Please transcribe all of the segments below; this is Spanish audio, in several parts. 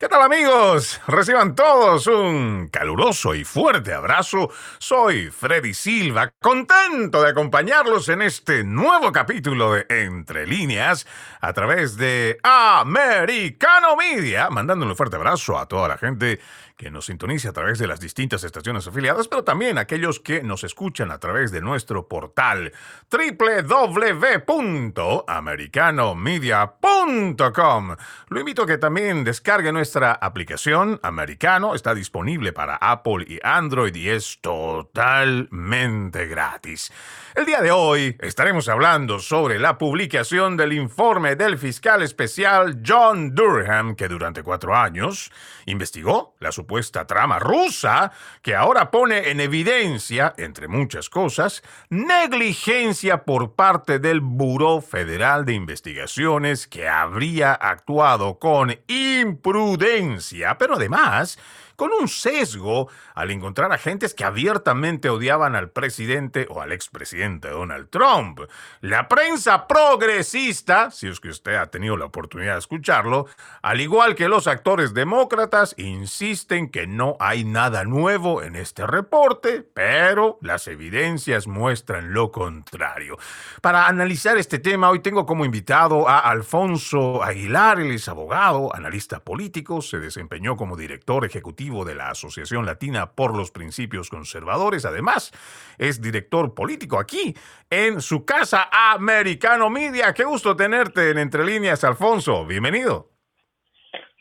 ¿Qué tal amigos? Reciban todos un caluroso y fuerte abrazo. Soy Freddy Silva, contento de acompañarlos en este nuevo capítulo de Entre líneas a través de Americano Media, mandándole un fuerte abrazo a toda la gente que nos sintonice a través de las distintas estaciones afiliadas, pero también aquellos que nos escuchan a través de nuestro portal www.americanomedia.com. Lo invito a que también descargue nuestra aplicación Americano. Está disponible para Apple y Android y es totalmente gratis. El día de hoy estaremos hablando sobre la publicación del informe del fiscal especial John Durham, que durante cuatro años investigó la supuesta trama rusa que ahora pone en evidencia, entre muchas cosas, negligencia por parte del Buró Federal de Investigaciones que habría actuado con imprudencia, pero además con un sesgo al encontrar agentes que abiertamente odiaban al presidente o al expresidente Donald Trump. La prensa progresista, si es que usted ha tenido la oportunidad de escucharlo, al igual que los actores demócratas, insisten que no hay nada nuevo en este reporte, pero las evidencias muestran lo contrario. Para analizar este tema, hoy tengo como invitado a Alfonso Aguilar, él es abogado, analista político, se desempeñó como director ejecutivo de la Asociación Latina por los Principios Conservadores. Además, es director político aquí en su casa Americano Media. Qué gusto tenerte en Entre Líneas, Alfonso. Bienvenido.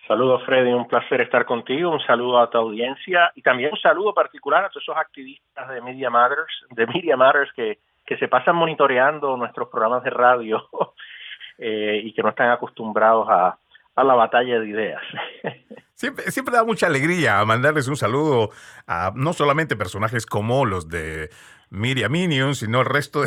Saludos, Freddy. Un placer estar contigo. Un saludo a tu audiencia y también un saludo particular a todos esos activistas de Media Matters, de Media Matters que, que se pasan monitoreando nuestros programas de radio eh, y que no están acostumbrados a, a la batalla de ideas. Siempre, siempre da mucha alegría mandarles un saludo a no solamente personajes como los de Miriam Minion, sino el resto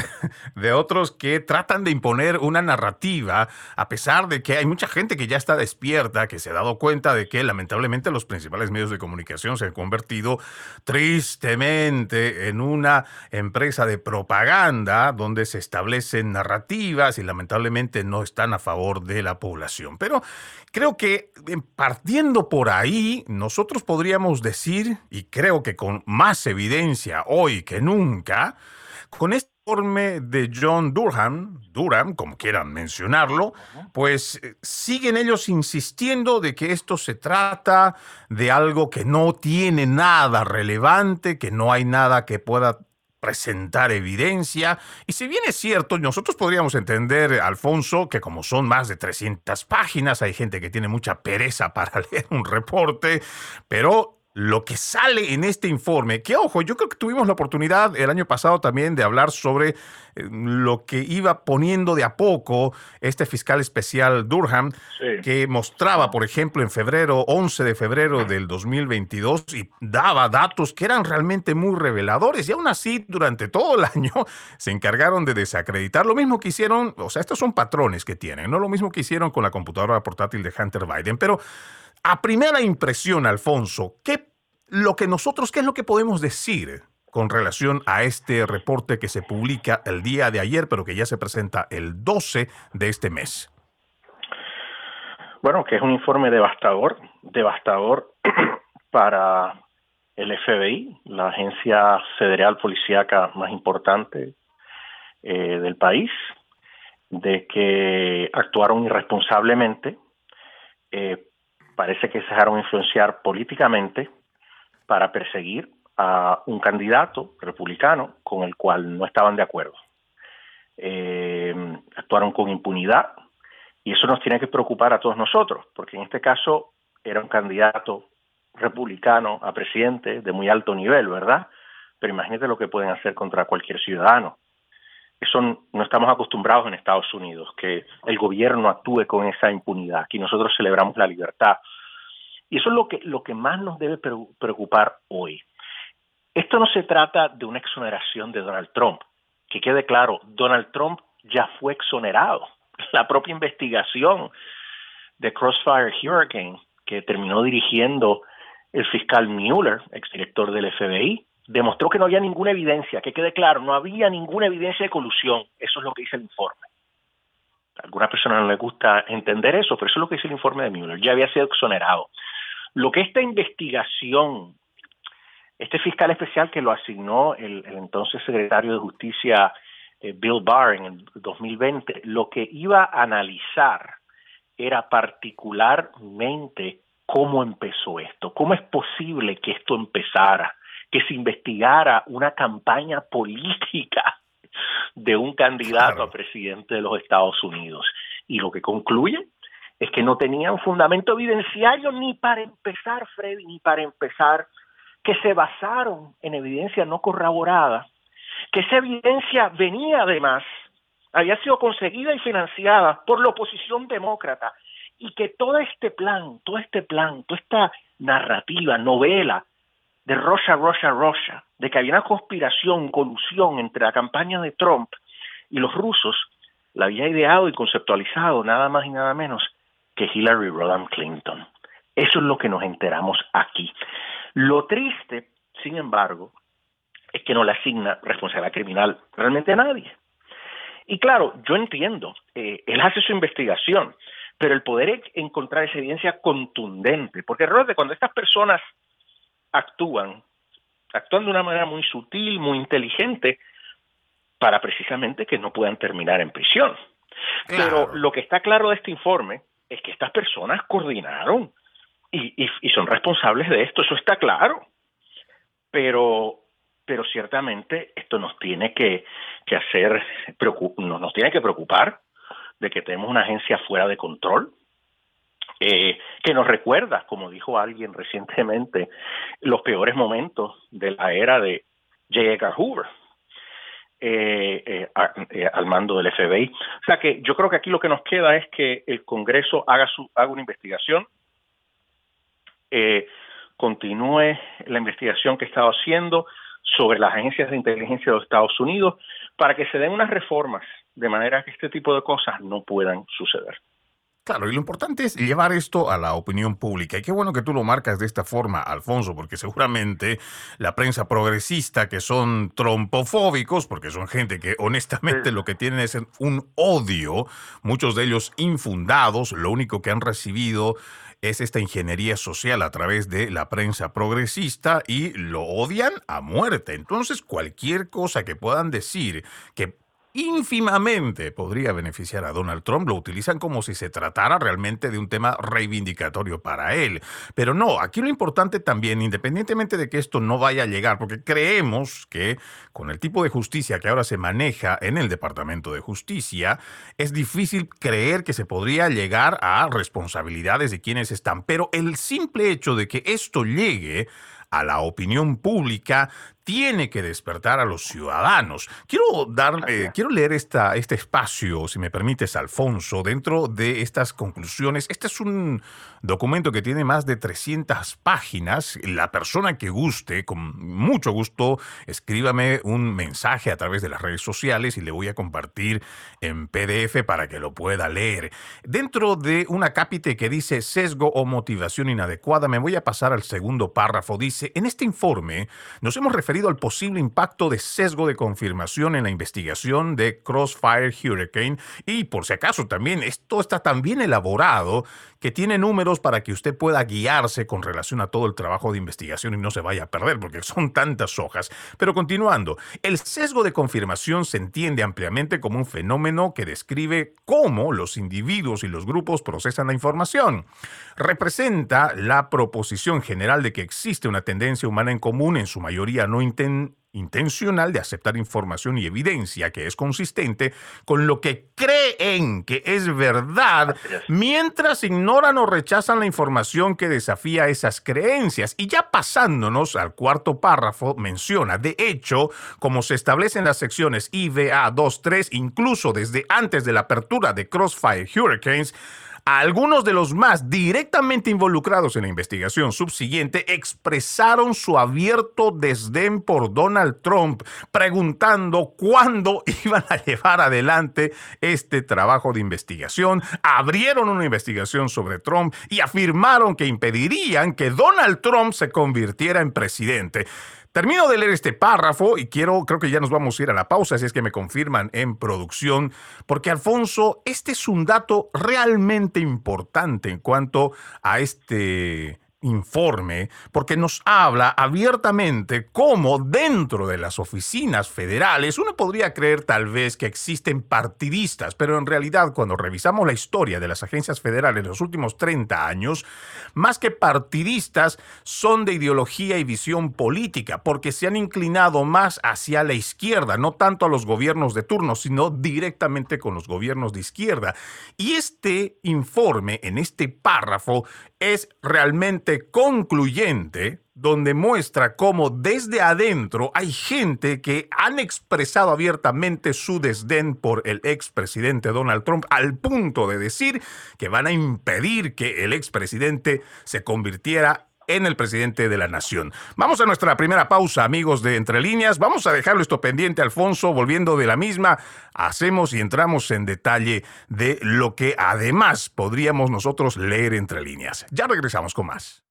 de, otros que tratan de imponer una narrativa, a pesar de que hay mucha gente que ya está despierta, que se ha dado cuenta de que lamentablemente los principales medios de comunicación se han convertido tristemente en una empresa de propaganda donde se establecen narrativas y lamentablemente no están a favor de la población. Pero creo que partiendo por ahí, nosotros podríamos decir, y creo que con más evidencia hoy que nunca, con este informe de John Durham, Durham, como quieran mencionarlo, pues eh, siguen ellos insistiendo de que esto se trata de algo que no tiene nada relevante, que no hay nada que pueda presentar evidencia. Y si bien es cierto, nosotros podríamos entender, Alfonso, que como son más de 300 páginas, hay gente que tiene mucha pereza para leer un reporte, pero lo que sale en este informe, que ojo, yo creo que tuvimos la oportunidad el año pasado también de hablar sobre eh, lo que iba poniendo de a poco este fiscal especial Durham, que mostraba, por ejemplo, en febrero, 11 de febrero del 2022, y daba datos que eran realmente muy reveladores, y aún así, durante todo el año, se encargaron de desacreditar. Lo mismo que hicieron, o sea, estos son patrones que tienen, no lo mismo que hicieron con la computadora portátil de Hunter Biden, pero a primera impresión, Alfonso, ¿qué, lo que nosotros, ¿qué es lo que podemos decir con relación a este reporte que se publica el día de ayer, pero que ya se presenta el 12 de este mes? Bueno, que es un informe devastador, devastador para el FBI, la agencia federal policíaca más importante eh, del país, de que actuaron irresponsablemente eh, parece que se dejaron influenciar políticamente para perseguir a un candidato republicano con el cual no estaban de acuerdo. Eh, actuaron con impunidad y eso nos tiene que preocupar a todos nosotros, porque en este caso era un candidato republicano a presidente de muy alto nivel, ¿verdad? Pero imagínate lo que pueden hacer contra cualquier ciudadano. Eso no estamos acostumbrados en Estados Unidos, que el gobierno actúe con esa impunidad. Aquí nosotros celebramos la libertad. Y eso es lo que, lo que más nos debe preocupar hoy. Esto no se trata de una exoneración de Donald Trump. Que quede claro, Donald Trump ya fue exonerado. La propia investigación de Crossfire Hurricane, que terminó dirigiendo el fiscal Mueller, exdirector del FBI, demostró que no había ninguna evidencia, que quede claro, no había ninguna evidencia de colusión. Eso es lo que dice el informe. A algunas personas no les gusta entender eso, pero eso es lo que dice el informe de Mueller. Ya había sido exonerado. Lo que esta investigación, este fiscal especial que lo asignó el, entonces secretario de Justicia eh, Bill Barr en el 2020, lo que iba a analizar era particularmente cómo empezó esto, cómo es posible que esto empezara, que se investigara una campaña política de un candidato a presidente de los Estados Unidos. Y lo que concluye es que no tenían fundamento evidenciario ni para empezar, Freddy, ni para empezar, que se basaron en evidencia no corroborada, que esa evidencia venía además, había sido conseguida y financiada por la oposición demócrata, y que todo este plan, todo este plan, toda esta narrativa, novela de Rocha, Rocha, Rocha, de que había una conspiración, colusión entre la campaña de Trump y los rusos, la había ideado y conceptualizado nada más y nada menos que Hillary Rodham Clinton. Eso es lo que nos enteramos aquí. Lo triste, sin embargo, es que no le asigna responsabilidad criminal realmente a nadie. Y claro, yo entiendo, eh, él hace su investigación, pero el poder encontrar esa evidencia contundente, porque de cuando estas personas actúan, actúan de una manera muy sutil, muy inteligente, para precisamente que no puedan terminar en prisión. Pero lo que está claro de este informe es que estas personas coordinaron y, y, son responsables de esto, eso está claro. Pero, pero ciertamente esto nos tiene que, que hacer, nos tiene que preocupar de que tenemos una agencia fuera de control, eh, que nos recuerda, como dijo alguien recientemente, los peores momentos de la era de J. Edgar Hoover. Eh, eh, al mando del FBI. O sea que yo creo que aquí lo que nos queda es que el Congreso haga, su, haga una investigación, continúe la investigación que estado haciendo sobre las agencias de inteligencia de los Estados Unidos para que se den unas reformas de manera que este tipo de cosas no puedan suceder. Claro, y lo importante es llevar esto a la opinión pública. Y qué bueno que tú lo marcas de esta forma, Alfonso, porque seguramente la prensa progresista, que son trompofóbicos, porque son gente que honestamente lo que tienen es un odio, muchos de ellos infundados, lo único que han recibido es esta ingeniería social a través de la prensa progresista y lo odian a muerte. Entonces, cualquier cosa que puedan decir que ínfimamente podría beneficiar a Donald Trump, lo utilizan como si se tratara realmente de un tema reivindicatorio para él. Pero no, aquí lo importante también, independientemente de que esto no vaya a llegar, porque creemos que con el tipo de justicia que ahora se maneja en el Departamento de Justicia, es difícil creer que se podría llegar a responsabilidades de quienes están. Pero el simple hecho de que esto llegue a la opinión pública tiene que despertar a los ciudadanos. Quiero dar, eh, quiero leer esta, este espacio, si me permites, Alfonso, dentro de estas conclusiones. Este es un documento que tiene más de 300 páginas. La persona que guste, con mucho gusto, escríbame un mensaje a través de las redes sociales y le voy a compartir en PDF para que lo pueda leer. Dentro de una cápite que dice sesgo o motivación inadecuada, me voy a pasar al segundo párrafo. Dice, en este informe nos hemos referido al posible impacto de sesgo de confirmación en la investigación de Crossfire Hurricane y por si acaso también esto está tan bien elaborado que tiene números para que usted pueda guiarse con relación a todo el trabajo de investigación y no se vaya a perder porque son tantas hojas. Pero continuando, el sesgo de confirmación se entiende ampliamente como un fenómeno que describe cómo los individuos y los grupos procesan la información. Representa la proposición general de que existe una tendencia humana en común, en su mayoría no intencional de aceptar información y evidencia que es consistente con lo que creen que es verdad, mientras ignoran o rechazan la información que desafía esas creencias. Y ya pasándonos al cuarto párrafo, menciona, de hecho, como se establece en las secciones IVA 2.3, incluso desde antes de la apertura de Crossfire Hurricanes, algunos de los más directamente involucrados en la investigación subsiguiente expresaron su abierto desdén por Donald Trump, preguntando cuándo iban a llevar adelante este trabajo de investigación. Abrieron una investigación sobre Trump y afirmaron que impedirían que Donald Trump se convirtiera en presidente. Termino de leer este párrafo y quiero, creo que ya nos vamos a ir a la pausa, si es que me confirman en producción, porque Alfonso, este es un dato realmente importante en cuanto a este informe porque nos habla abiertamente cómo dentro de las oficinas federales uno podría creer tal vez que existen partidistas, pero en realidad cuando revisamos la historia de las agencias federales en los últimos 30 años, más que partidistas son de ideología y visión política, porque se han inclinado más hacia la izquierda, no tanto a los gobiernos de turno, sino directamente con los gobiernos de izquierda. Y este informe en este párrafo es realmente concluyente, donde muestra cómo desde adentro hay gente que han expresado abiertamente su desdén por el expresidente Donald Trump al punto de decir que van a impedir que el expresidente se convirtiera en el presidente de la nación. Vamos a nuestra primera pausa, amigos de Entre Líneas. Vamos a dejarlo esto pendiente, Alfonso, volviendo de la misma. Hacemos y entramos en detalle de lo que además podríamos nosotros leer entre líneas. Ya regresamos con más.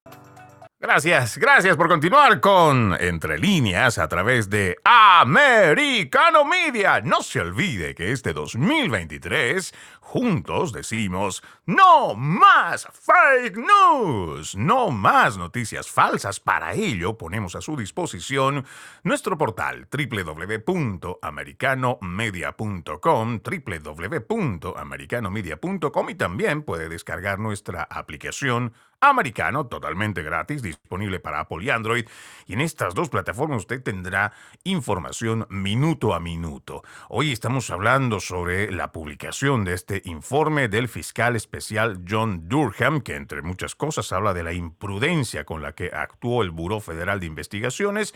Gracias, gracias por continuar con Entre líneas a través de Americano Media. No se olvide que este 2023 juntos decimos no más fake news, no más noticias falsas. Para ello ponemos a su disposición nuestro portal www.americanomedia.com, www.americanomedia.com y también puede descargar nuestra aplicación americano, totalmente gratis, disponible para Apple y Android. Y en estas dos plataformas usted tendrá información minuto a minuto. Hoy estamos hablando sobre la publicación de este informe del fiscal especial John Durham, que entre muchas cosas habla de la imprudencia con la que actuó el Buró Federal de Investigaciones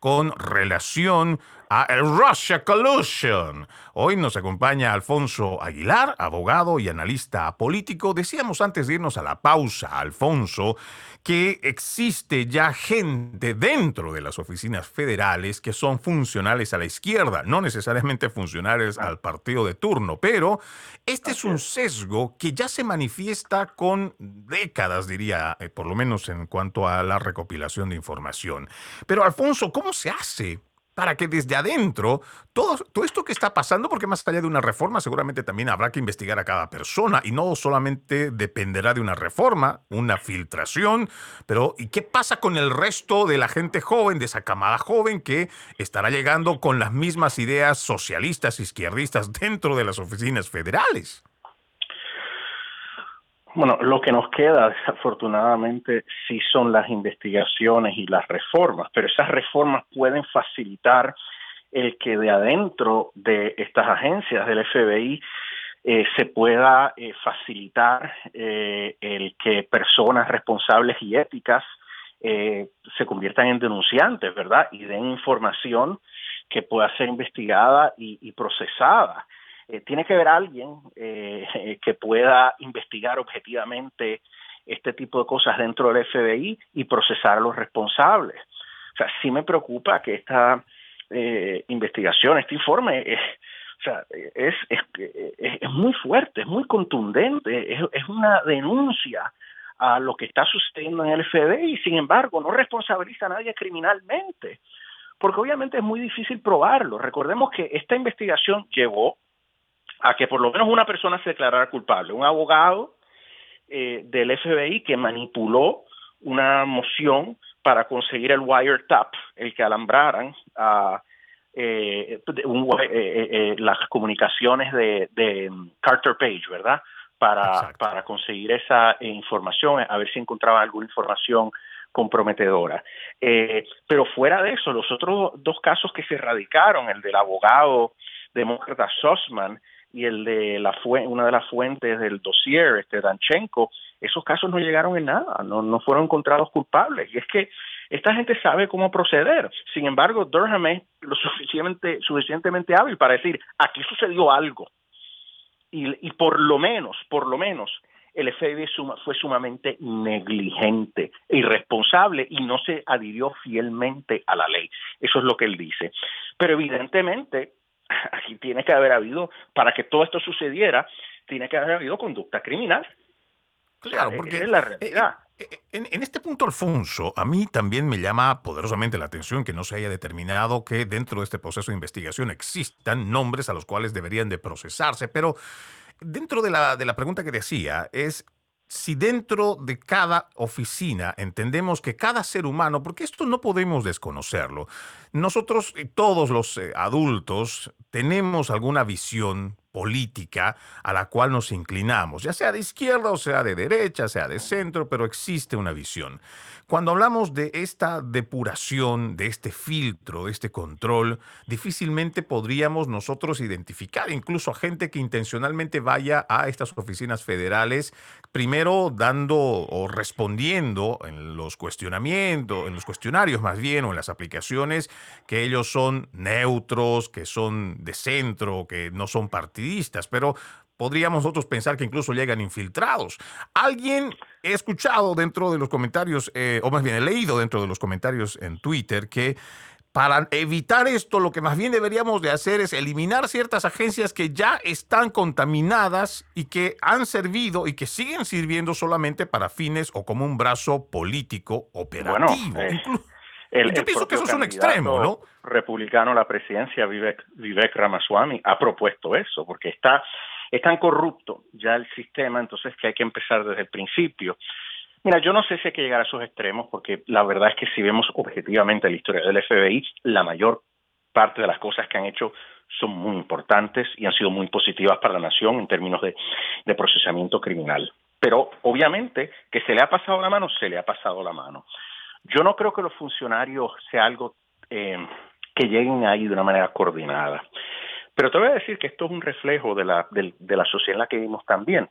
con relación a el Russia Collusion. Hoy nos acompaña Alfonso Aguilar, abogado y analista político. Decíamos antes de irnos a la pausa, Alfonso, que existe ya gente dentro de las oficinas federales que son funcionales a la izquierda, no necesariamente funcionales al partido de turno, pero este es un sesgo que ya se manifiesta con décadas, diría, eh, por lo menos en cuanto a la recopilación de información. Pero Alfonso, ¿cómo se hace para que desde adentro todo, esto que está pasando, porque más allá de una reforma seguramente también habrá que investigar a cada persona y no solamente dependerá de una reforma, una filtración, pero ¿y qué pasa con el resto de la gente joven, de esa camada joven que estará llegando con las mismas ideas socialistas, izquierdistas dentro de las oficinas federales? Bueno, lo que nos queda desafortunadamente sí son las investigaciones y las reformas, pero esas reformas pueden facilitar el que de adentro de estas agencias del FBI eh, se pueda eh, facilitar eh, el que personas responsables y éticas se conviertan en denunciantes, ¿verdad? Y den información que pueda ser investigada y procesada. Eh, tiene que haber alguien eh, que pueda investigar objetivamente este tipo de cosas dentro del FBI y procesar a los responsables. O sea, sí me preocupa que esta eh, investigación, este informe, o sea, es, es, es, muy fuerte, es muy contundente, es, es una denuncia a lo que está sucediendo en el FBI y sin embargo no responsabiliza a nadie criminalmente, porque obviamente es muy difícil probarlo. Recordemos que esta investigación llevó a que por lo menos una persona se declarara culpable, un abogado eh, del FBI que manipuló una moción para conseguir el wiretap, el que alambraran a eh, eh, las comunicaciones de, de, Carter Page, ¿verdad? Para, para conseguir esa información, a ver si encontraban alguna información comprometedora. pero fuera de eso, los otros dos casos que se radicaron, el del abogado demócrata Sussman y el de la una de las fuentes del dossier, este Danchenko, esos casos no llegaron en nada, no, no fueron encontrados culpables. Y es que esta gente sabe cómo proceder. Sin embargo, Durham es lo suficientemente, suficientemente hábil para decir, aquí sucedió algo. Y, y por lo menos, por lo menos, el FBI fue sumamente negligente, irresponsable y no se adhirió fielmente a la ley. Eso es lo que él dice. Pero evidentemente aquí tiene que haber habido, para que todo esto sucediera, tiene que haber habido conducta criminal. Claro, porque es la realidad. Eh, eh, en, este punto, Alfonso, a mí también me llama poderosamente la atención que no se haya determinado que dentro de este proceso de investigación existan nombres a los cuales deberían de procesarse, pero dentro de la, de la pregunta que decía es, si dentro de cada oficina entendemos que cada ser humano, porque esto no podemos desconocerlo, nosotros, todos los eh, adultos, tenemos alguna visión política a la cual nos inclinamos, ya sea de izquierda o sea de derecha, sea de centro, pero existe una visión. Cuando hablamos de esta depuración, de este filtro, de este control, difícilmente podríamos nosotros identificar incluso a gente que intencionalmente vaya a estas oficinas federales, primero dando o respondiendo en los cuestionamientos, en los cuestionarios más bien, o en las aplicaciones, que ellos son neutros, que son de centro, que no son partidistas, pero podríamos nosotros pensar que incluso llegan infiltrados. Alguien he escuchado dentro de los comentarios, eh, o más bien he leído dentro de los comentarios en Twitter que para evitar esto, lo que más bien deberíamos de hacer es eliminar ciertas agencias que ya están contaminadas y que han servido y que siguen sirviendo solamente para fines o como un brazo político operativo. Eh, el, Yo pienso que eso es un extremo, ¿no? Republicano a la presidencia, Vivek, Vivek Ramaswamy, ha propuesto eso, porque está, es tan corrupto ya el sistema, entonces que hay que empezar desde el principio. Mira, yo no sé si hay que llegar a esos extremos, porque la verdad es que si vemos objetivamente la historia del FBI, la mayor parte de las cosas que han hecho son muy importantes y han sido muy positivas para la nación en términos de, de procesamiento criminal. Pero obviamente que se le ha pasado la mano, se le ha pasado la mano. Yo no creo que los funcionarios sea algo eh, que lleguen ahí de una manera coordinada. Pero te voy a decir que esto es un reflejo de la, de, la sociedad en la que vivimos también,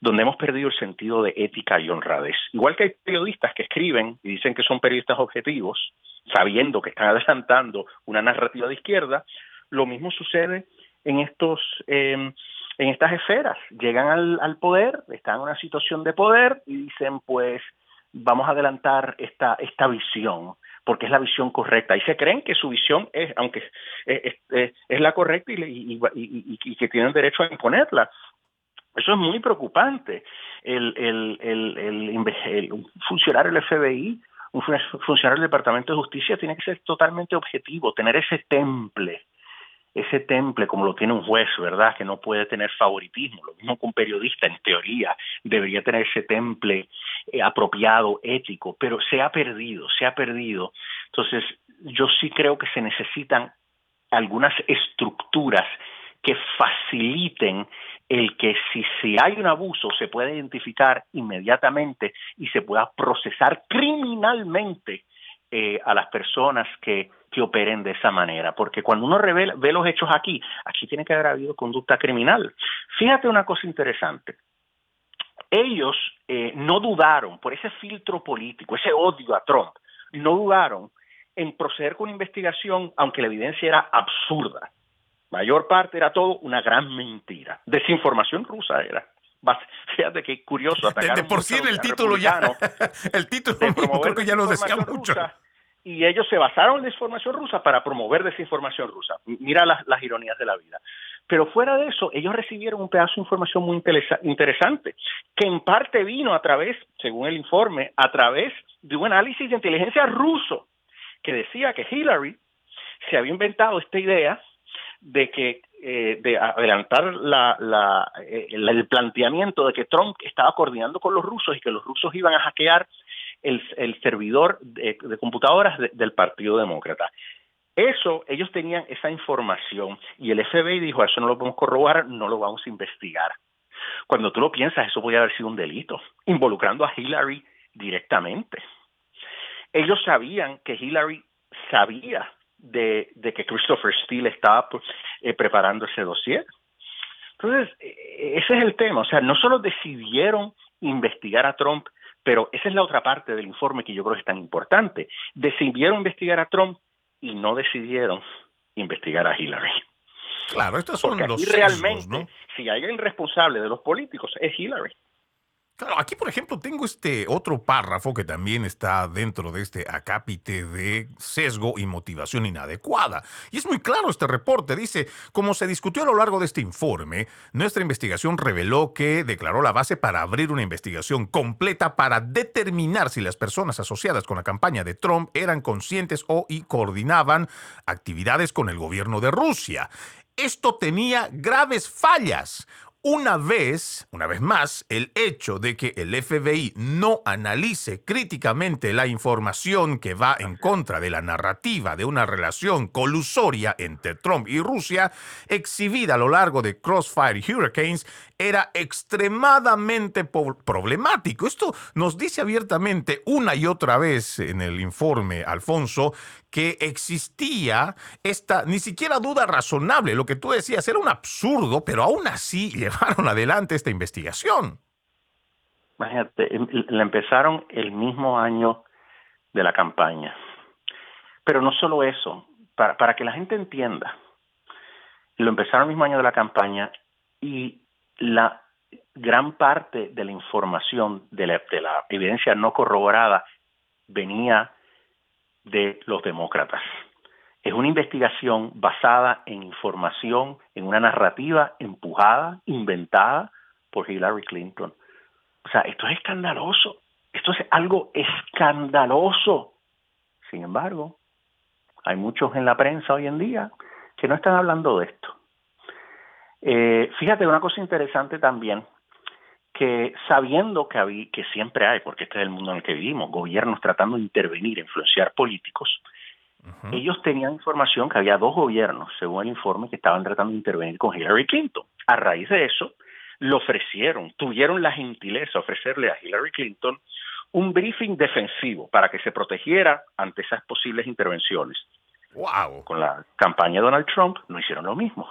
donde hemos perdido el sentido de ética y honradez. Igual que hay periodistas que escriben y dicen que son periodistas objetivos, sabiendo que están adelantando una narrativa de izquierda, lo mismo sucede en estos eh, en estas esferas. Llegan al, al poder, están en una situación de poder y dicen, pues vamos a adelantar esta, esta visión, porque es la visión correcta. Y se creen que su visión es, aunque es, es, la correcta y, y, que tienen derecho a imponerla. Eso es muy preocupante. El, el, el, el, funcionario del FBI, un funcionario del Departamento de Justicia tiene que ser totalmente objetivo, tener ese temple ese temple como lo tiene un juez, ¿verdad? Que no puede tener favoritismo, lo mismo que un periodista en teoría debería tener ese temple eh, apropiado, ético, pero se ha perdido, se ha perdido. Entonces, yo sí creo que se necesitan algunas estructuras que faciliten el que si, si hay un abuso se pueda identificar inmediatamente y se pueda procesar criminalmente eh, a las personas que, que operen de esa manera, porque cuando uno revela, ve los hechos aquí, aquí tiene que haber habido conducta criminal. Fíjate una cosa interesante. Ellos eh, no dudaron por ese filtro político, ese odio a Trump, no dudaron en proceder con investigación, aunque la evidencia era absurda. Mayor parte era todo una gran mentira. Desinformación rusa era. Fíjate qué curioso. De, por sí el título ya, el título creo que ya nos decía mucho. Y ellos se basaron en desinformación rusa para promover desinformación rusa. Mira las, ironías de la vida. Pero fuera de eso, ellos recibieron un pedazo de información muy interesante, que en parte vino a través, según el informe, a través de un análisis de inteligencia ruso, que decía que Hillary se había inventado esta idea de que eh, de adelantar la, la, eh, el planteamiento de que Trump estaba coordinando con los rusos y que los rusos iban a hackear el, servidor de, computadoras del Partido Demócrata. Eso, ellos tenían esa información y el FBI dijo, eso no lo podemos corroborar, no lo vamos a investigar. Cuando tú lo piensas, eso podría haber sido un delito, involucrando a Hillary directamente. Ellos sabían que Hillary sabía de, que Christopher Steele estaba pues, eh, preparando ese dossier. Entonces, eh, ese es el tema. O sea, no solo decidieron investigar a Trump, pero esa es la otra parte del informe que yo creo que es tan importante. Decidieron investigar a Trump y no decidieron investigar a Hillary. Claro, estos son Porque los realmente, si hay alguien responsable de los políticos, es Hillary. Claro, aquí por ejemplo tengo este otro párrafo que también está dentro de este acápite de sesgo y motivación inadecuada. Y es muy claro este reporte. Dice, como se discutió a lo largo de este informe, nuestra investigación reveló que declaró la base para abrir una investigación completa para determinar si las personas asociadas con la campaña de Trump eran conscientes o y coordinaban actividades con el gobierno de Rusia. Esto tenía graves fallas una vez, una vez más, el hecho de que el FBI no analice críticamente la información que va en contra de la narrativa de una relación colusoria entre Trump y Rusia, exhibida a lo largo de Crossfire Hurricanes, era extremadamente problemático. Esto nos dice abiertamente una y otra vez en el informe, Alfonso, que existía esta ni siquiera duda razonable. Lo que tú decías era un absurdo, pero aún así llevaron adelante esta investigación. Imagínate, em, la empezaron el mismo año de la campaña. Pero no solo eso, para, para que la gente entienda, lo empezaron el mismo año de la campaña y la gran parte de la información, de la, de la evidencia no corroborada, venía de los demócratas. Es una investigación basada en información, en una narrativa empujada, inventada por Hillary Clinton. O sea, esto es escandaloso. Esto es algo escandaloso. Sin embargo, hay muchos en la prensa hoy en día que no están hablando de esto. Eh, fíjate, una cosa interesante también, que sabiendo que, que siempre hay, porque este es el mundo en el que vivimos, gobiernos tratando de intervenir, influenciar políticos, ellos tenían información que había dos gobiernos, según el informe, que estaban tratando de intervenir con Hillary Clinton. A raíz de eso, le ofrecieron, tuvieron la gentileza de ofrecerle a Hillary Clinton un briefing defensivo para que se protegiera ante esas posibles intervenciones. Wow. Con la campaña de Donald Trump no hicieron lo mismo.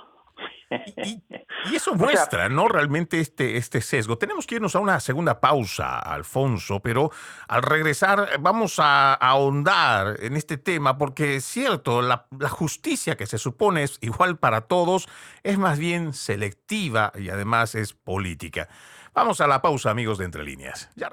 Y, eso muestra, ¿no? Realmente este, este sesgo. Tenemos que irnos a una segunda pausa, Alfonso, pero al regresar vamos a, ahondar en este tema porque es cierto, la, justicia que se supone es igual para todos es más bien selectiva y además es política. Vamos a la pausa, amigos de Entre Líneas. Ya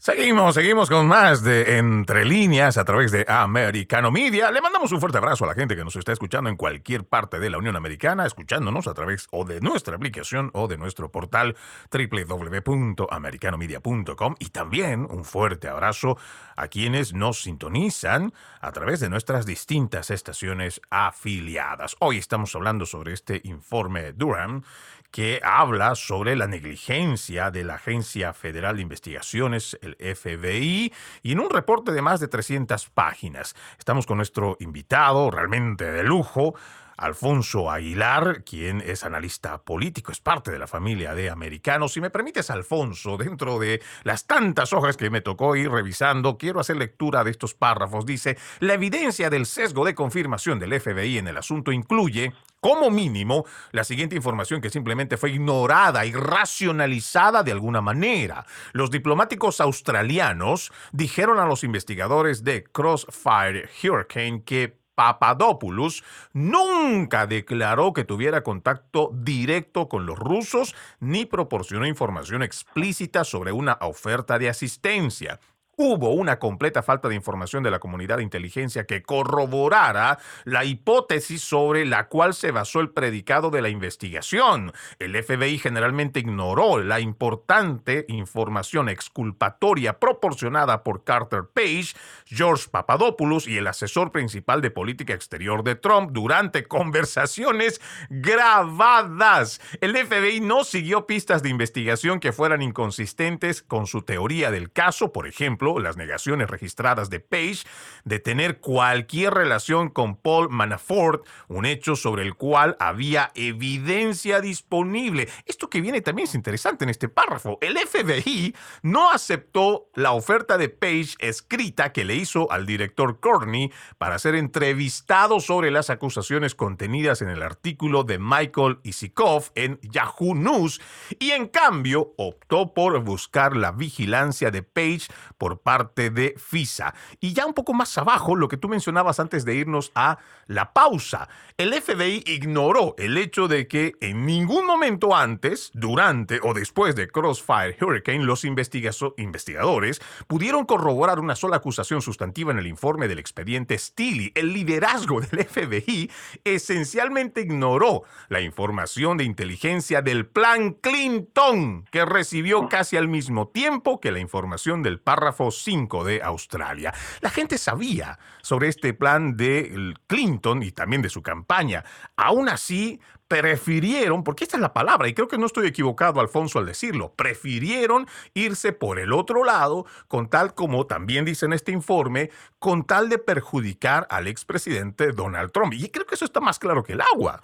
Seguimos, seguimos con más de Entre Líneas a través de Americano Media. Le mandamos un fuerte abrazo a la gente que nos está escuchando en cualquier parte de la Unión Americana, escuchándonos a través o de nuestra aplicación o de nuestro portal www.americanomedia.com y también un fuerte abrazo a quienes nos sintonizan a través de nuestras distintas estaciones afiliadas. Hoy estamos hablando sobre este informe Durham que habla sobre la negligencia de la Agencia Federal de Investigaciones, el FBI, y en un reporte de más de 300 páginas. Estamos con nuestro invitado, realmente de lujo, Alfonso Aguilar, quien es analista político, es parte de la familia de americanos. Si me permites, Alfonso, dentro de las tantas hojas que me tocó ir revisando, quiero hacer lectura de estos párrafos. Dice, la evidencia del sesgo de confirmación del FBI en el asunto incluye como mínimo, la siguiente información que simplemente fue ignorada y racionalizada de alguna manera. Los diplomáticos australianos dijeron a los investigadores de Crossfire Hurricane que Papadopoulos nunca declaró que tuviera contacto directo con los rusos ni proporcionó información explícita sobre una oferta de asistencia hubo una completa falta de información de la comunidad de inteligencia que corroborara la hipótesis sobre la cual se basó el predicado de la investigación. El FBI generalmente ignoró la importante información exculpatoria proporcionada por Carter Page, George Papadopoulos y el asesor principal de política exterior de Trump durante conversaciones grabadas. El FBI no siguió pistas de investigación que fueran inconsistentes con su teoría del caso, por ejemplo, las negaciones registradas de Page de tener cualquier relación con Paul Manafort, un hecho sobre el cual había evidencia disponible. Esto que viene también es interesante en este párrafo. El FBI no aceptó la oferta de Page escrita que le hizo al director Courtney para ser entrevistado sobre las acusaciones contenidas en el artículo de Michael Isikoff en Yahoo News y en cambio optó por buscar la vigilancia de Page por parte de FISA. Y ya un poco más abajo, lo que tú mencionabas antes de irnos a la pausa. El FBI ignoró el hecho de que en ningún momento antes, durante o después de Crossfire Hurricane, los investigadores pudieron corroborar una sola acusación sustantiva en el informe del expediente Steele. El liderazgo del FBI esencialmente ignoró la información de inteligencia del plan Clinton, que recibió casi al mismo tiempo que la información del párrafo 5 de Australia. La gente sabía sobre este plan de Clinton y también de su campaña. Aún así, prefirieron, porque esta es la palabra, y creo que no estoy equivocado, Alfonso, al decirlo, prefirieron irse por el otro lado, con tal como también dice en este informe, con tal de perjudicar al expresidente Donald Trump. Y creo que eso está más claro que el agua.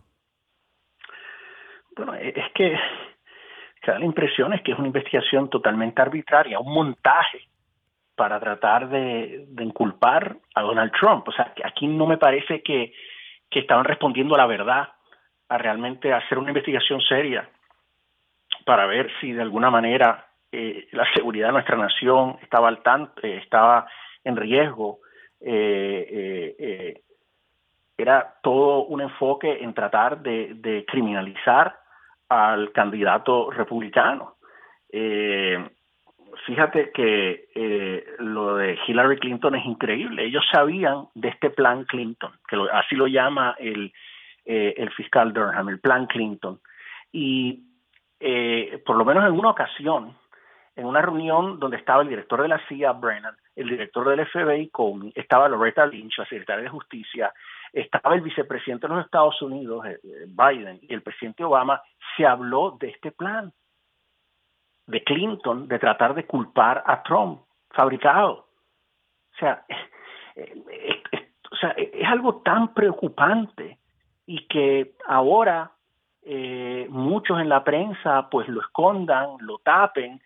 Bueno, e-, es que da la impresión es que es una investigación totalmente arbitraria, un montaje para tratar de, inculpar a Donald Trump. O sea, aquí no me parece que, que estaban respondiendo a la verdad a realmente hacer una investigación seria para ver si de alguna manera eh, la seguridad de nuestra nación estaba al tanto, eh, estaba en riesgo. Eh, era todo un enfoque en tratar de, criminalizar al candidato republicano. Fíjate que lo de Hillary Clinton es increíble. Ellos sabían de este plan Clinton, que así lo llama el, eh, el fiscal Durham, el plan Clinton. Y eh, por lo menos en una ocasión, en una reunión donde estaba el director de la CIA, Brennan, el director del FBI, Comey, estaba Loretta Lynch, la secretaria de Justicia, estaba el vicepresidente de los Estados Unidos, eh, Biden, y el presidente Obama, se habló de este plan de Clinton de tratar de culpar a Trump, fabricado. O sea, o sea, es algo tan preocupante y que ahora eh, muchos en la prensa pues lo escondan, lo tapen,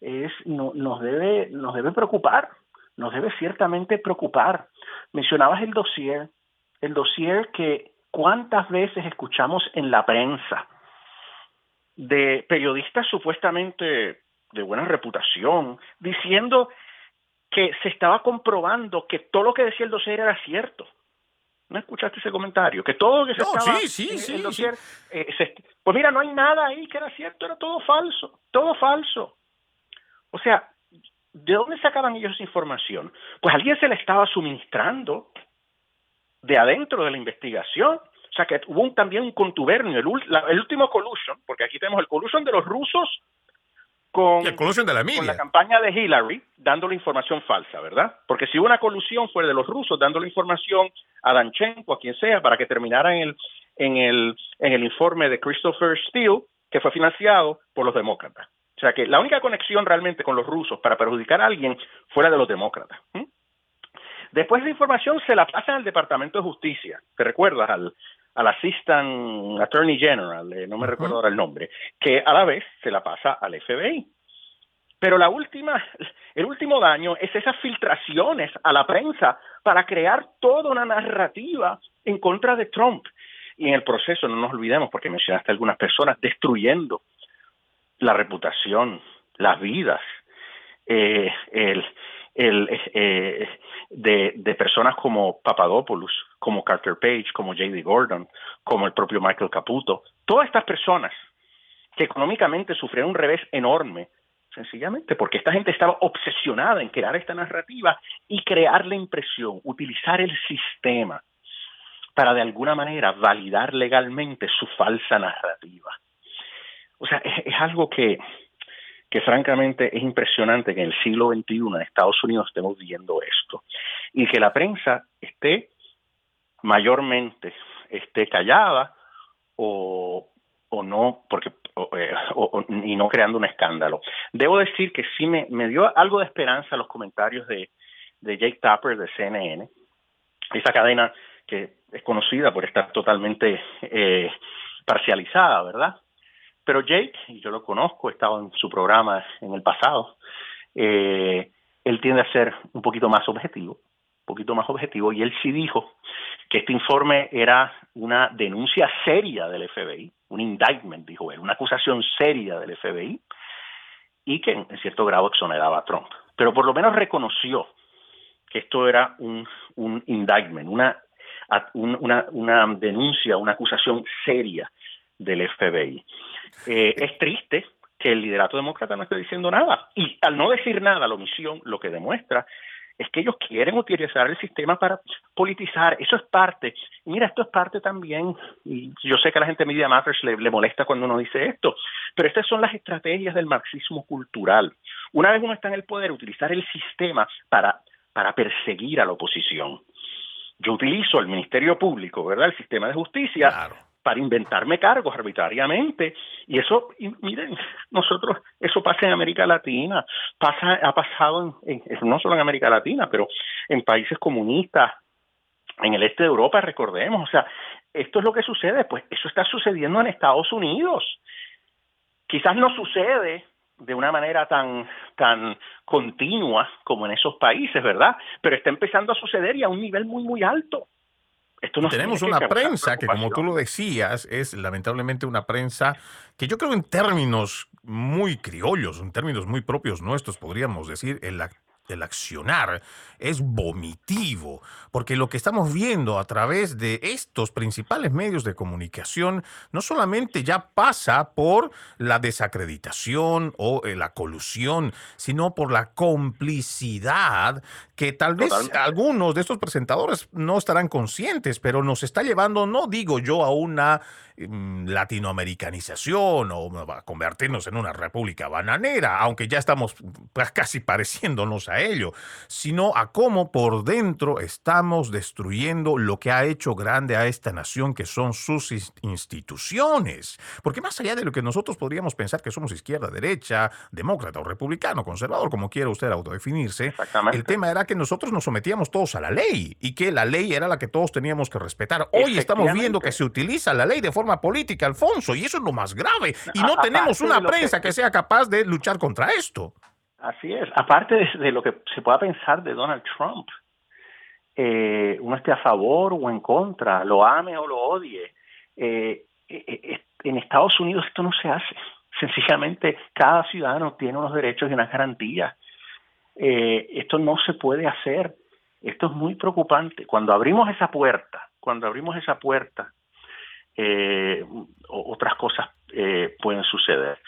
es, no, nos, debe, nos debe preocupar, nos debe ciertamente preocupar. Mencionabas el dossier, el dossier que cuántas veces escuchamos en la prensa de periodistas supuestamente de buena reputación diciendo que se estaba comprobando que todo lo que decía el dossier era cierto. ¿No escuchaste ese comentario? Que todo lo que se estaba sí, sí, sí, eh, pues mira, no hay nada ahí que era cierto, era todo falso, todo falso. O sea, ¿de dónde sacaban ellos esa información? Pues alguien se le estaba suministrando de adentro de la investigación. O sea, que hubo también un contubernio, el, el último collusion, porque aquí tenemos el collusion de los rusos con, la campaña de Hillary dando la información falsa, ¿verdad? Porque si hubo una colusión fue de los rusos dando la información a Danchenko, a quien sea, para que terminara en el, en el, en el informe de Christopher Steele, que fue financiado por los demócratas. O sea que la única conexión realmente con los rusos para perjudicar a alguien fuera de los demócratas. Después la información se la pasa al Departamento de Justicia. ¿Te recuerdas? Al, al Assistant Attorney General, eh, no me recuerdo ahora el nombre, que a la vez se la pasa al FBI. Pero la última, el último daño es esas filtraciones a la prensa para crear toda una narrativa en contra de Trump. Y en el proceso, no nos olvidemos, porque mencionaste algunas personas destruyendo la reputación, las vidas, eh, el, el, eh, de, de, personas como Papadopoulos, como Carter Page, como J.D. Gordon, como el propio Michael Caputo, todas estas personas que económicamente sufrieron un revés enorme, sencillamente porque esta gente estaba obsesionada en crear esta narrativa y crear la impresión, utilizar el sistema para de alguna manera validar legalmente su falsa narrativa. O sea, es algo que, que francamente es impresionante que en el siglo XXI en Estados Unidos estemos viendo esto y que la prensa esté mayormente esté callada o, o no, porque eh, y no creando un escándalo. Debo decir que sí me, me dio algo de esperanza los comentarios de, de Jake Tapper de CNN, esa cadena que es conocida por estar totalmente eh, parcializada, ¿verdad? Pero Jake, y yo lo conozco, he estado en su programa en el pasado, eh, él tiende a ser un poquito más objetivo, un poquito más objetivo, y él sí dijo que este informe era una denuncia seria del FBI, un indictment, dijo él, una acusación seria del FBI, y que en cierto grado exoneraba a Trump. Pero por lo menos reconoció que esto era un, indictment, una denuncia, una acusación seria del FBI. Eh, es triste que el liderato demócrata no esté diciendo nada. Y al no decir nada, la omisión lo que demuestra es que ellos quieren utilizar el sistema para politizar. Eso es parte. Mira, esto es parte también, y yo sé que a la gente Media Matters le, le, molesta cuando uno dice esto, pero estas son las estrategias del marxismo cultural. Una vez uno está en el poder, utilizar el sistema para, para perseguir a la oposición. Yo utilizo el Ministerio Público, ¿verdad? El sistema de justicia para inventarme cargos arbitrariamente. Y eso, miren, nosotros, eso pasa en América Latina, pasa, ha pasado en, no solo en América Latina, pero en países comunistas, en el este de Europa, recordemos, o sea, esto es lo que sucede, pues eso está sucediendo en Estados Unidos. Quizás no sucede de una manera tan, tan continua como en esos países, ¿verdad? Pero está empezando a suceder y a un nivel muy, muy alto. Esto tenemos una prensa que, como tú lo decías, es lamentablemente una prensa que yo creo en términos muy criollos, en términos muy propios nuestros, podríamos decir, el, el accionar es vomitivo, porque lo que estamos viendo a través de estos principales medios de comunicación no solamente ya pasa por la desacreditación o eh, la colusión, sino por la complicidad que tal vez algunos de estos presentadores no estarán conscientes, pero nos está llevando, no digo yo, a una mm, latinoamericanización o a convertirnos en una república bananera, aunque ya estamos pues, casi pareciéndonos a ello, sino a cómo por dentro estamos destruyendo lo que ha hecho grande a esta nación, que son sus instituciones. Porque más allá de lo que nosotros podríamos pensar que somos izquierda, derecha, demócrata o republicano, conservador, como quiera usted autodefinirse, el tema era que nosotros nos sometíamos todos a la ley y que la ley era la que todos teníamos que respetar. Hoy estamos viendo que se utiliza la ley de forma política, Alfonso, y eso es lo más grave. Y no tenemos una prensa que sea capaz de luchar contra esto. Así es. Aparte de, lo que se pueda pensar de Donald Trump, eh, uno esté a favor o en contra, lo ame o lo odie. Eh, eh, en Estados Unidos esto no se hace. Sencillamente, cada ciudadano tiene unos derechos y unas garantías. esto no se puede hacer. Esto es muy preocupante. Cuando abrimos esa puerta, cuando abrimos esa puerta, otras cosas pueden suceder.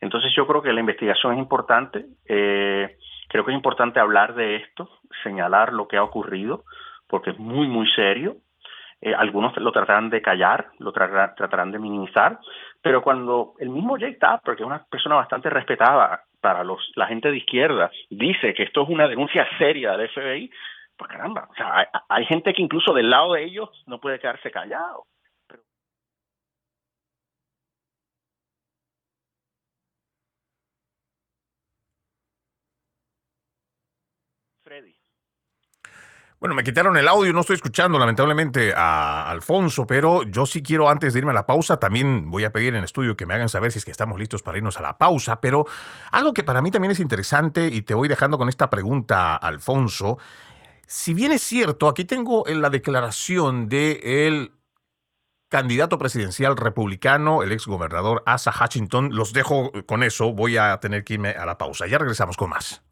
Entonces yo creo que la investigación es importante. Eh, creo que es importante hablar de esto, señalar lo que ha ocurrido, porque es muy, muy serio. Eh, algunos lo tratarán de callar, lo tratarán, de minimizar, pero cuando el mismo Jay Tapper, que es una persona bastante respetada para los, la gente de izquierda, dice que esto es una denuncia seria del FBI, pues caramba, o sea, hay gente que incluso del lado de ellos no puede quedarse callado. Bueno, me quitaron el audio, no estoy escuchando lamentablemente a Alfonso, pero yo sí quiero antes de irme a la pausa, también voy a pedir en estudio que me hagan saber si es que estamos listos para irnos a la pausa, pero algo que para mí también es interesante y te voy dejando con esta pregunta, Alfonso, si bien es cierto, aquí tengo en la declaración de el candidato presidencial republicano, el ex gobernador Asa Hutchinson, los dejo con eso, voy a tener que irme a la pausa, ya regresamos con más.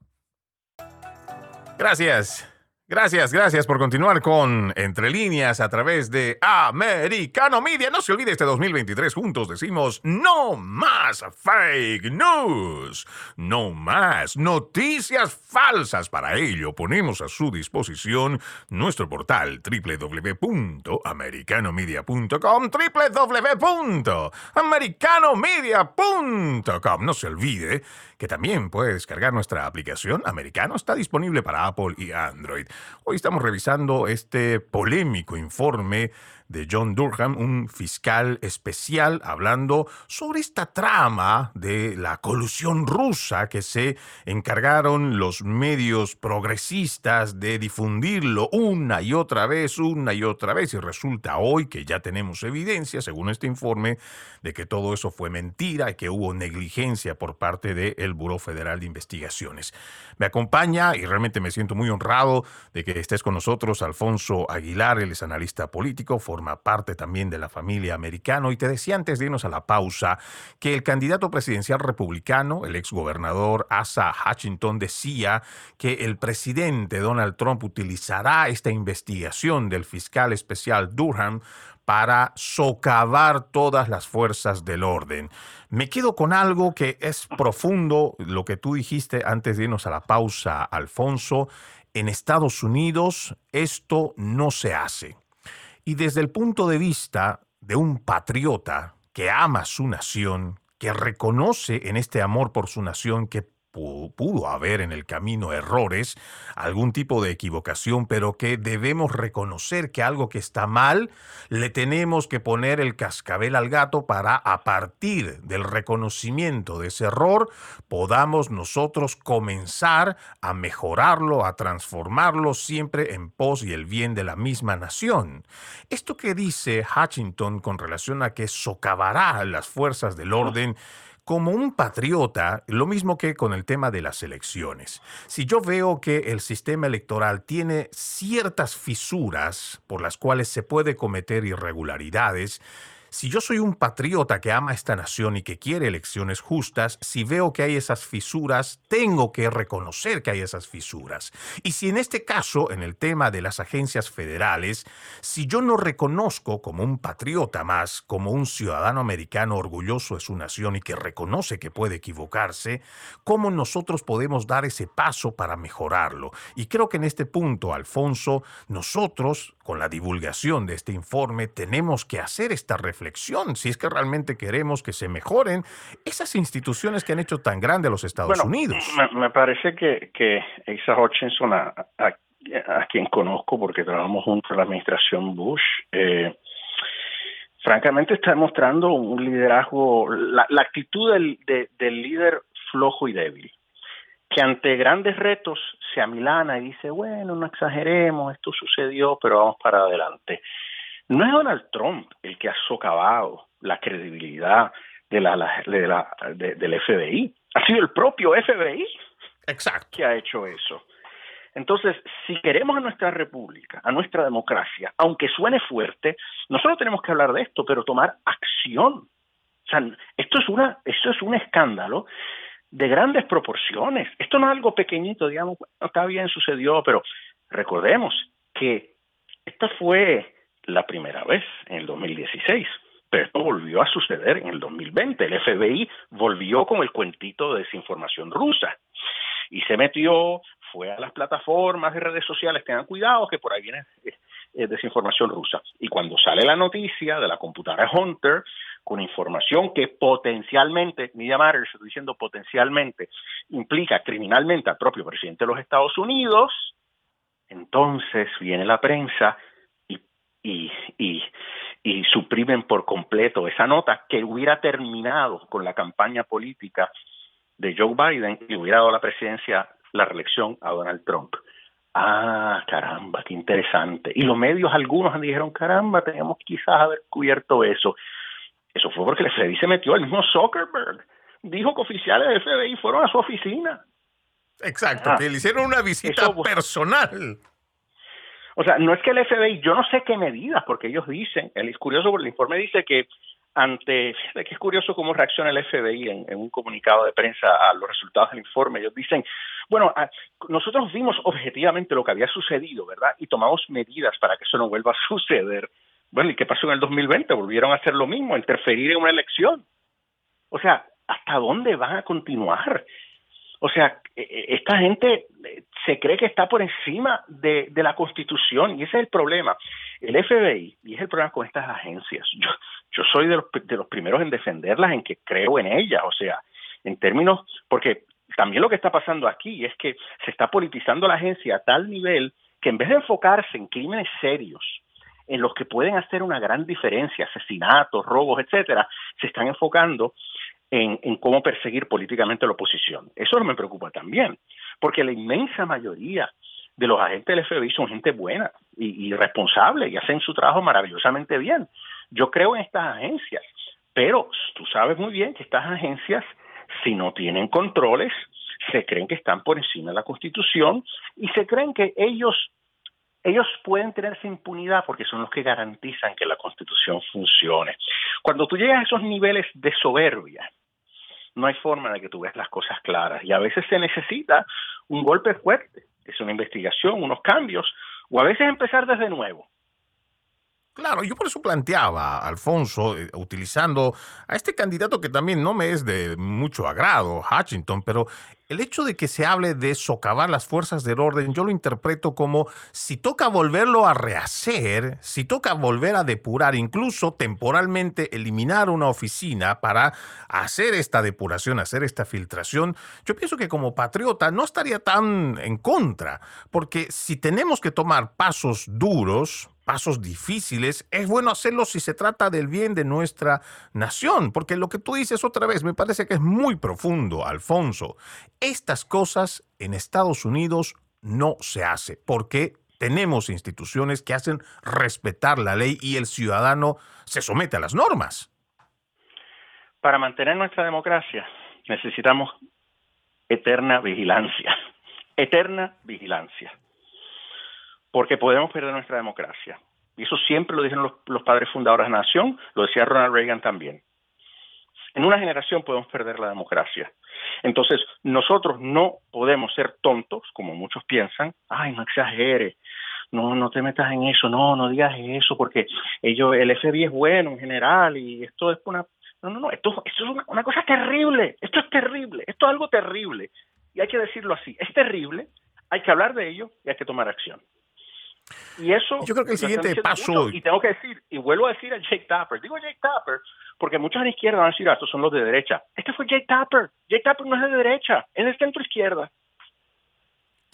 Gracias. Gracias, gracias por continuar con Entre líneas a través de Americano Media. No se olvide, este 2023 juntos decimos no más fake news, no más noticias falsas. Para ello ponemos a su disposición nuestro portal www.americanomedia.com, www.americanomedia.com. No se olvide que también puede descargar nuestra aplicación Americano. Está disponible para Apple y Android. Hoy estamos revisando este polémico informe de John Durham, un fiscal especial, hablando sobre esta trama de la colusión rusa que se encargaron los medios progresistas de difundirlo una y otra vez, una y otra vez, y resulta hoy que ya tenemos evidencia, según este informe, de que todo eso fue mentira y que hubo negligencia por parte del Buró Federal de Investigaciones. Me acompaña y realmente me siento muy honrado de que estés con nosotros, Alfonso Aguilar, él es analista político, forma parte también de la familia americano. Y te decía antes de irnos a la pausa que el candidato presidencial republicano, el exgobernador Asa Hutchinson, decía que el presidente Donald Trump utilizará esta investigación del fiscal especial Durham para socavar todas las fuerzas del orden. Me quedo con algo que es profundo, lo que tú dijiste antes de irnos a la pausa, Alfonso. En Estados Unidos esto no se hace. Y desde el punto de vista de un patriota que ama su nación, que reconoce en este amor por su nación que pudo haber en el camino errores, algún tipo de equivocación, pero que debemos reconocer que algo que está mal, le tenemos que poner el cascabel al gato para a partir del reconocimiento de ese error podamos nosotros comenzar a mejorarlo, a transformarlo siempre en pos y el bien de la misma nación. Esto que dice Hutchinson con relación a que socavará las fuerzas del orden, como un patriota, lo mismo que con el tema de las elecciones. Si yo veo que el sistema electoral tiene ciertas fisuras por las cuales se puede cometer irregularidades, si yo soy un patriota que ama esta nación y que quiere elecciones justas, si veo que hay esas fisuras, tengo que reconocer que hay esas fisuras. Y si en este caso, en el tema de las agencias federales, si yo no reconozco como un patriota más, como un ciudadano americano orgulloso de su nación y que reconoce que puede equivocarse, ¿cómo nosotros podemos dar ese paso para mejorarlo? Y creo que en este punto, Alfonso, nosotros, con la divulgación de este informe, tenemos que hacer esta reflexión si es que realmente queremos que se mejoren esas instituciones que han hecho tan grande a los Estados Unidos. Me, parece que, que Asa Hutchinson, a, a, quien conozco porque trabajamos juntos en la administración Bush, eh, francamente está demostrando un liderazgo, la, actitud del, del líder flojo y débil que ante grandes retos se amilana y dice, bueno, no exageremos, esto sucedió, pero vamos para adelante. No es Donald Trump el que ha socavado la credibilidad de la, de la del FBI. Ha sido el propio FBI Exacto. que ha hecho eso. Entonces, si queremos a nuestra república, a nuestra democracia, aunque suene fuerte, no solo tenemos que hablar de esto, pero tomar acción. O sea, esto es una, esto es un escándalo de grandes proporciones. Esto no es algo pequeñito, digamos, está bien, sucedió, pero recordemos que esta fue la primera vez en el 2016, pero esto volvió a suceder en el 2020. El FBI volvió con el cuentito de desinformación rusa y se metió, fue a las plataformas de redes sociales, tengan cuidado que por ahí viene eh, eh, desinformación rusa. Y cuando sale la noticia de la computadora Hunter con información que potencialmente, Media Matters, estoy diciendo potencialmente, implica criminalmente al propio presidente de los Estados Unidos, entonces viene la prensa y, y, y suprimen por completo esa nota que hubiera terminado con la campaña política de Joe Biden y hubiera dado la presidencia, la reelección a Donald Trump. Ah, caramba, qué interesante. Y los medios, algunos dijeron, caramba, teníamos quizás haber cubierto eso. Eso fue porque el FBI se metió, el mismo Zuckerberg dijo que oficiales del FBI fueron a su oficina. Exacto, ah, que le hicieron una visita personal. O sea, no es que el FBI, yo no sé qué medidas, porque ellos dicen, es curioso porque el informe dice que ante, fíjate que es curioso cómo reacciona el FBI en, un comunicado de prensa a los resultados del informe. Ellos dicen, bueno, nosotros vimos objetivamente lo que había sucedido, ¿verdad? Y tomamos medidas para que eso no vuelva a suceder. Bueno, ¿y qué pasó en el 2020? Volvieron a hacer lo mismo, interferir en una elección. O sea, ¿hasta dónde van a continuar? O sea, e, e, esta gente eh, se cree que está por encima de, la Constitución y ese es el problema. El FBI, y es el problema con estas agencias, yo, yo soy de los, de los primeros en defenderlas, en que creo en ellas, o sea, en términos, porque también lo que está pasando aquí es que se está politizando la agencia a tal nivel que en vez de enfocarse en crímenes serios, en los que pueden hacer una gran diferencia, asesinatos, robos, etcétera, se están enfocando en, cómo perseguir políticamente la oposición. Eso me preocupa también, porque la inmensa mayoría de los agentes del FBI son gente buena y, y, responsable y hacen su trabajo maravillosamente bien. Yo creo en estas agencias, pero tú sabes muy bien que estas agencias, si no tienen controles, se creen que están por encima de la Constitución y se creen que ellos ellos pueden tener esa impunidad porque son los que garantizan que la Constitución funcione. Cuando tú llegas a esos niveles de soberbia, no hay forma de que tú veas las cosas claras. Y a veces se necesita un golpe fuerte, es una investigación, unos cambios, o a veces empezar desde nuevo. Claro, yo por eso planteaba, Alfonso, eh, utilizando a este candidato que también no me es de mucho agrado, Hutchinson, pero el hecho de que se hable de socavar las fuerzas del orden, yo lo interpreto como si toca volverlo a rehacer, si toca volver a depurar, incluso temporalmente eliminar una oficina para hacer esta depuración, hacer esta filtración, yo pienso que como patriota no estaría tan en contra, porque si tenemos que tomar pasos duros, pasos difíciles, es bueno hacerlo si se trata del bien de nuestra nación, porque lo que tú dices otra vez me parece que es muy profundo, Alfonso. Estas cosas en Estados Unidos no se hace, porque tenemos instituciones que hacen respetar la ley y el ciudadano se somete a las normas. Para mantener nuestra democracia necesitamos eterna vigilancia, eterna vigilancia porque podemos perder nuestra democracia. Y eso siempre lo dijeron los, padres fundadores de la nación, lo decía Ronald Reagan también. En una generación podemos perder la democracia. Entonces, nosotros no podemos ser tontos, como muchos piensan, ay, no exagere, no, no te metas en eso, no, no digas eso, porque ellos, el FBI es bueno en general y esto es una... No, no, no, esto, esto es una, una cosa terrible, esto es terrible, esto es algo terrible. Y hay que decirlo así, es terrible, hay que hablar de ello y hay que tomar acción. Y eso. Yo creo que el siguiente paso. y tengo que decir, y vuelvo a decir a Jake Tapper, digo Jake Tapper, porque muchos de la izquierda van a decir, ah, estos son los de derecha. Este fue Jake Tapper. Jake Tapper no es de derecha, es de centro izquierda.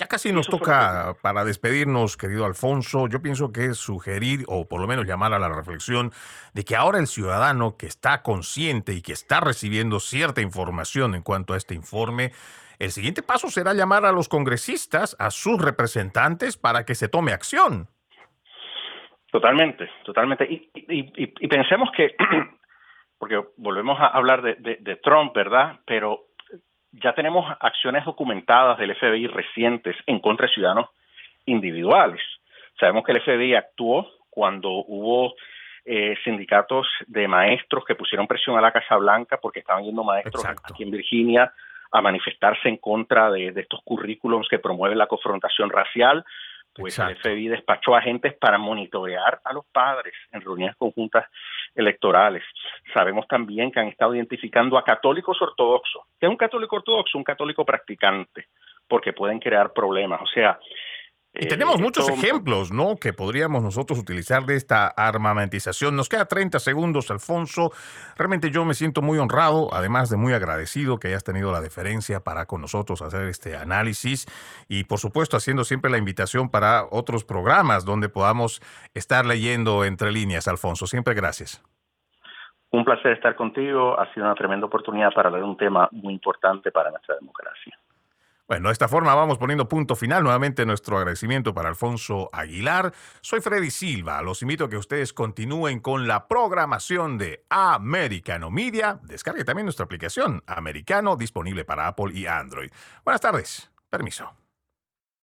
Ya casi nos toca para despedirnos, querido Alfonso. Yo pienso que es sugerir o por lo menos llamar a la reflexión de que ahora el ciudadano que está consciente y que está recibiendo cierta información en cuanto a este informe, el siguiente paso será llamar a los congresistas, a sus representantes, para que se tome acción. Totalmente, totalmente. Y, pensemos que, porque volvemos a hablar de, Trump, ¿verdad? Pero ya tenemos acciones documentadas del FBI recientes en contra de ciudadanos individuales. Sabemos que el FBI actuó cuando hubo eh, sindicatos de maestros que pusieron presión a la Casa Blanca porque estaban yendo maestros aquí en Virginia a manifestarse en contra de, estos currículums que promueven la confrontación racial, pues el FBI despachó agentes para monitorear a los padres en reuniones conjuntas electorales. Sabemos también que han estado identificando a católicos ortodoxos. ¿Qué es un católico ortodoxo? Un católico practicante, porque pueden crear problemas. O sea, y tenemos eh, muchos ejemplos, ¿no? Que podríamos nosotros utilizar de esta armamentización. Nos queda 30 segundos, Alfonso. Realmente yo me siento muy honrado, además de muy agradecido que hayas tenido la deferencia para con nosotros hacer este análisis y por supuesto haciendo siempre la invitación para otros programas donde podamos estar leyendo entre líneas, Alfonso. Siempre gracias. Un placer estar contigo. Ha sido una tremenda oportunidad para hablar de un tema muy importante para nuestra democracia. Bueno, de esta forma vamos poniendo punto final. Nuevamente nuestro agradecimiento para Alfonso Aguilar. Soy Freddy Silva. Los invito a que ustedes continúen con la programación de Americano Media. Descargue también nuestra aplicación Americano disponible para Apple y Android. Buenas tardes. Permiso.